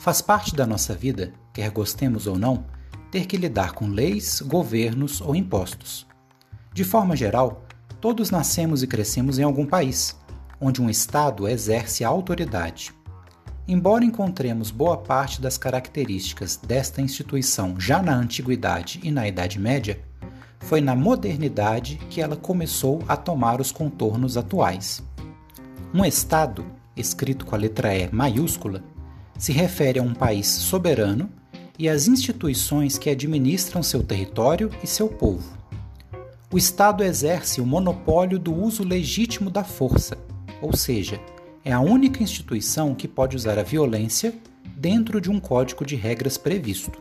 Faz parte da nossa vida, quer gostemos ou não, ter que lidar com leis, governos ou impostos. De forma geral, todos nascemos e crescemos em algum país, onde um Estado exerce a autoridade. Embora encontremos boa parte das características desta instituição já na antiguidade e na Idade Média, foi na modernidade que ela começou a tomar os contornos atuais. Um Estado, escrito com a letra E maiúscula, se refere a um país soberano e às instituições que administram seu território e seu povo. O Estado exerce o monopólio do uso legítimo da força, ou seja, é a única instituição que pode usar a violência dentro de um código de regras previsto.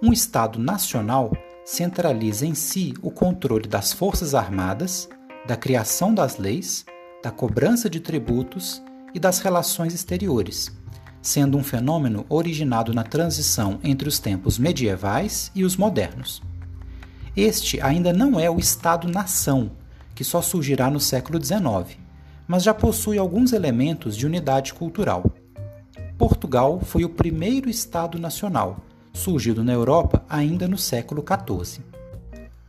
Um Estado nacional centraliza em si o controle das forças armadas, da criação das leis, da cobrança de tributos e das relações exteriores sendo um fenômeno originado na transição entre os tempos medievais e os modernos. Este ainda não é o Estado-nação, que só surgirá no século XIX, mas já possui alguns elementos de unidade cultural. Portugal foi o primeiro Estado nacional, surgido na Europa ainda no século XIV.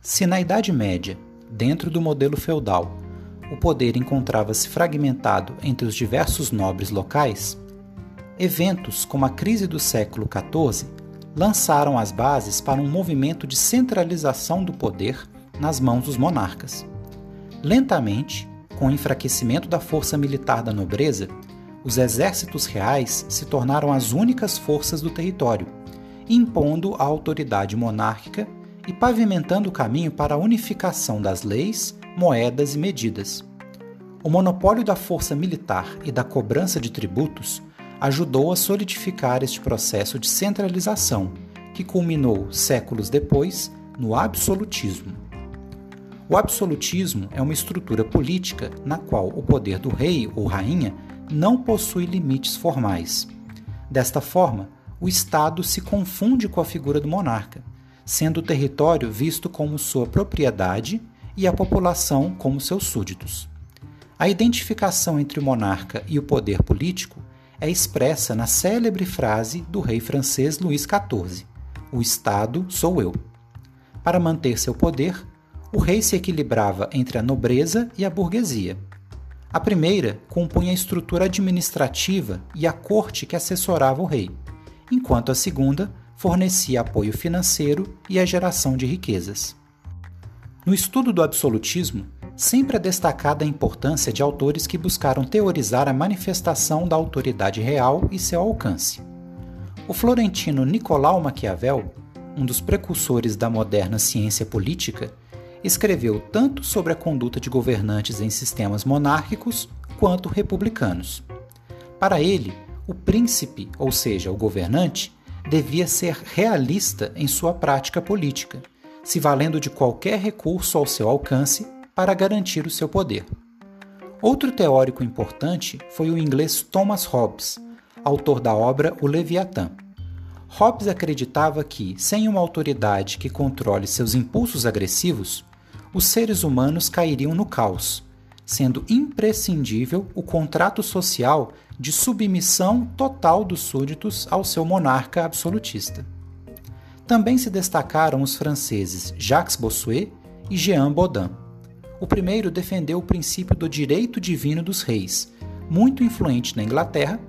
Se na Idade Média, dentro do modelo feudal, o poder encontrava-se fragmentado entre os diversos nobres locais, Eventos como a crise do século XIV lançaram as bases para um movimento de centralização do poder nas mãos dos monarcas. Lentamente, com o enfraquecimento da força militar da nobreza, os exércitos reais se tornaram as únicas forças do território, impondo a autoridade monárquica e pavimentando o caminho para a unificação das leis, moedas e medidas. O monopólio da força militar e da cobrança de tributos ajudou a solidificar este processo de centralização, que culminou séculos depois no absolutismo. O absolutismo é uma estrutura política na qual o poder do rei ou rainha não possui limites formais. Desta forma, o Estado se confunde com a figura do monarca, sendo o território visto como sua propriedade e a população como seus súditos. A identificação entre o monarca e o poder político é expressa na célebre frase do rei francês Luís XIV: O Estado sou eu. Para manter seu poder, o rei se equilibrava entre a nobreza e a burguesia. A primeira compunha a estrutura administrativa e a corte que assessorava o rei, enquanto a segunda fornecia apoio financeiro e a geração de riquezas. No estudo do absolutismo, sempre é destacada a importância de autores que buscaram teorizar a manifestação da autoridade real e seu alcance. O florentino Nicolau Maquiavel, um dos precursores da moderna ciência política, escreveu tanto sobre a conduta de governantes em sistemas monárquicos quanto republicanos. Para ele, o príncipe, ou seja, o governante, devia ser realista em sua prática política, se valendo de qualquer recurso ao seu alcance para garantir o seu poder. Outro teórico importante foi o inglês Thomas Hobbes, autor da obra O Leviatã. Hobbes acreditava que, sem uma autoridade que controle seus impulsos agressivos, os seres humanos cairiam no caos, sendo imprescindível o contrato social de submissão total dos súditos ao seu monarca absolutista. Também se destacaram os franceses Jacques Bossuet e Jean Bodin. O primeiro defendeu o princípio do direito divino dos reis, muito influente na Inglaterra,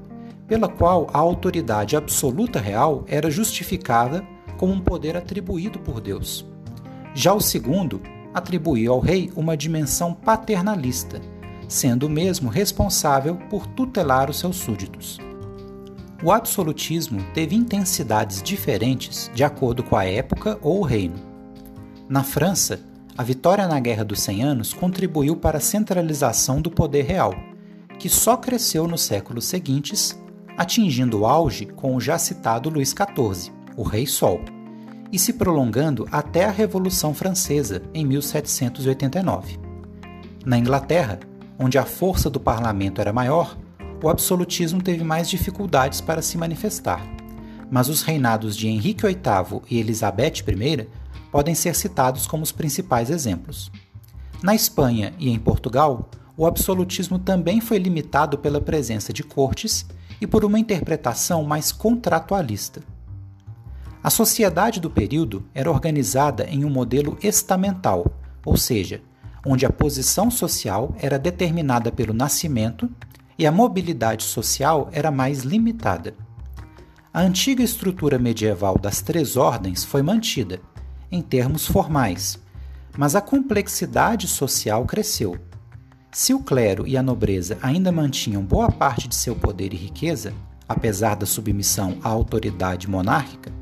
pela qual a autoridade absoluta real era justificada como um poder atribuído por Deus. Já o segundo atribuiu ao rei uma dimensão paternalista, sendo o mesmo responsável por tutelar os seus súditos. O absolutismo teve intensidades diferentes de acordo com a época ou o reino. Na França, a vitória na Guerra dos Cem Anos contribuiu para a centralização do poder real, que só cresceu nos séculos seguintes, atingindo o auge com o já citado Luís XIV, o Rei Sol, e se prolongando até a Revolução Francesa em 1789. Na Inglaterra, onde a força do parlamento era maior, o absolutismo teve mais dificuldades para se manifestar, mas os reinados de Henrique VIII e Elizabeth I podem ser citados como os principais exemplos. Na Espanha e em Portugal, o absolutismo também foi limitado pela presença de cortes e por uma interpretação mais contratualista. A sociedade do período era organizada em um modelo estamental, ou seja, onde a posição social era determinada pelo nascimento e a mobilidade social era mais limitada. A antiga estrutura medieval das três ordens foi mantida, em termos formais, mas a complexidade social cresceu. Se o clero e a nobreza ainda mantinham boa parte de seu poder e riqueza, apesar da submissão à autoridade monárquica,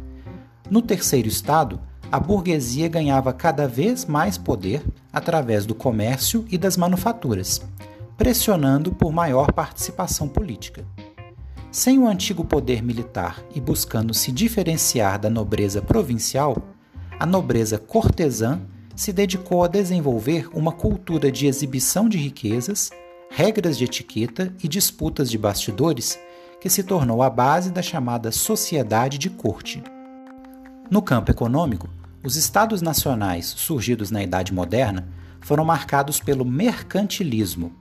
no terceiro estado, a burguesia ganhava cada vez mais poder através do comércio e das manufaturas, pressionando por maior participação política. Sem o antigo poder militar e buscando se diferenciar da nobreza provincial, a nobreza cortesã se dedicou a desenvolver uma cultura de exibição de riquezas, regras de etiqueta e disputas de bastidores que se tornou a base da chamada sociedade de corte. No campo econômico, os estados nacionais surgidos na Idade Moderna foram marcados pelo mercantilismo,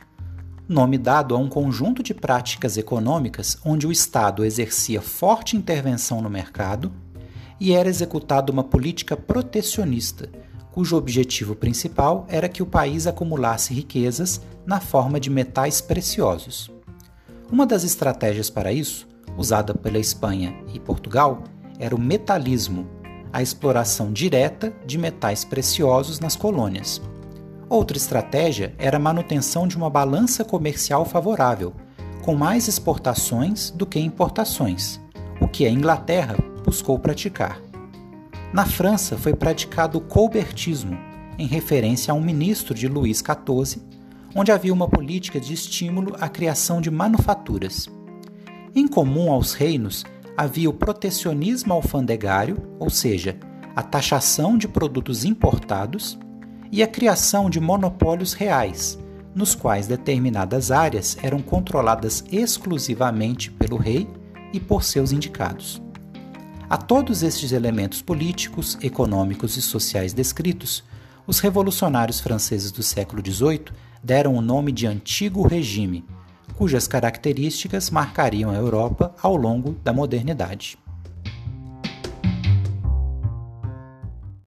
nome dado a um conjunto de práticas econômicas onde o Estado exercia forte intervenção no mercado e era executada uma política protecionista, cujo objetivo principal era que o país acumulasse riquezas na forma de metais preciosos. Uma das estratégias para isso, usada pela Espanha e Portugal, era o metalismo, a exploração direta de metais preciosos nas colônias. Outra estratégia era a manutenção de uma balança comercial favorável, com mais exportações do que importações, o que a Inglaterra buscou praticar. Na França foi praticado o colbertismo, em referência a um ministro de Luís XIV, onde havia uma política de estímulo à criação de manufaturas. Em comum aos reinos havia o protecionismo alfandegário, ou seja, a taxação de produtos importados, e a criação de monopólios reais, nos quais determinadas áreas eram controladas exclusivamente pelo rei e por seus indicados. A todos estes elementos políticos, econômicos e sociais descritos, os revolucionários franceses do século XVIII deram o nome de Antigo Regime, cujas características marcariam a Europa ao longo da modernidade.